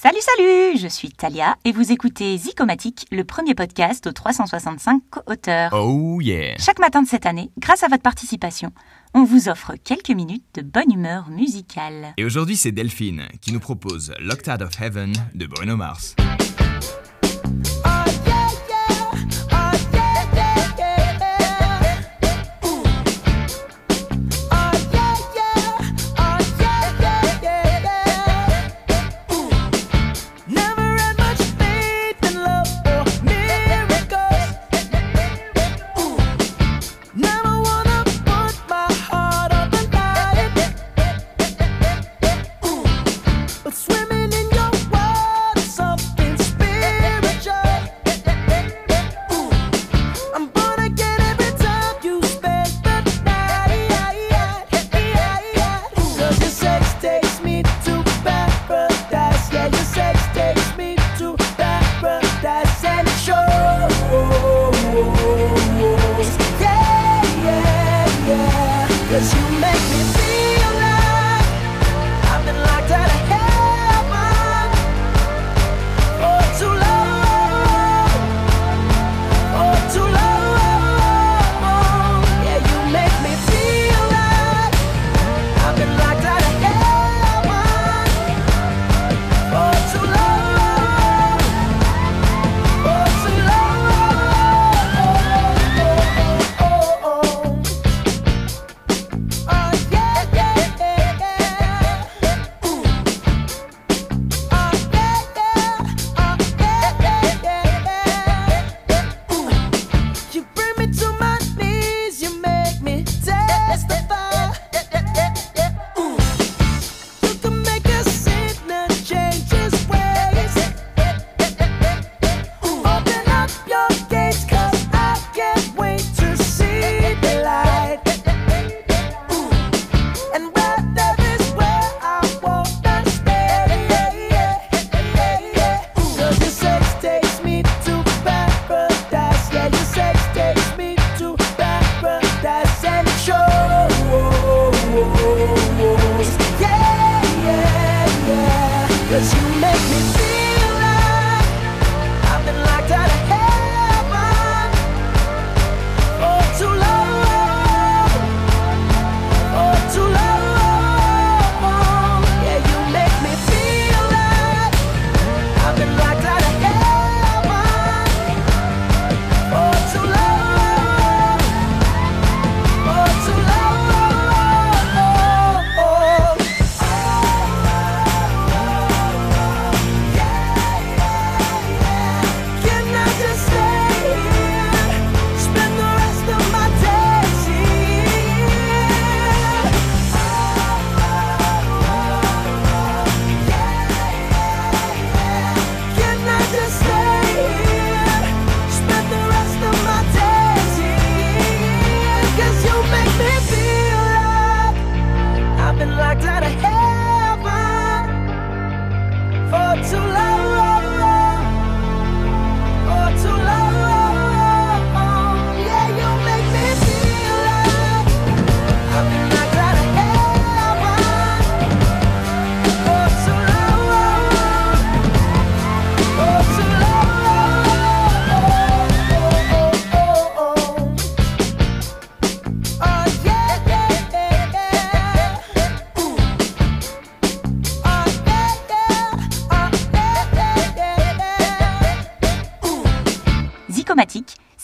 Salut, salut Je suis Talia et vous écoutez Zicomatique, le premier podcast aux 365 auteurs. Oh yeah Chaque matin de cette année, grâce à votre participation, on vous offre quelques minutes de bonne humeur musicale. Et aujourd'hui, c'est Delphine qui nous propose Locked of Heaven de Bruno Mars. Cause you Cause you out of heaven for two.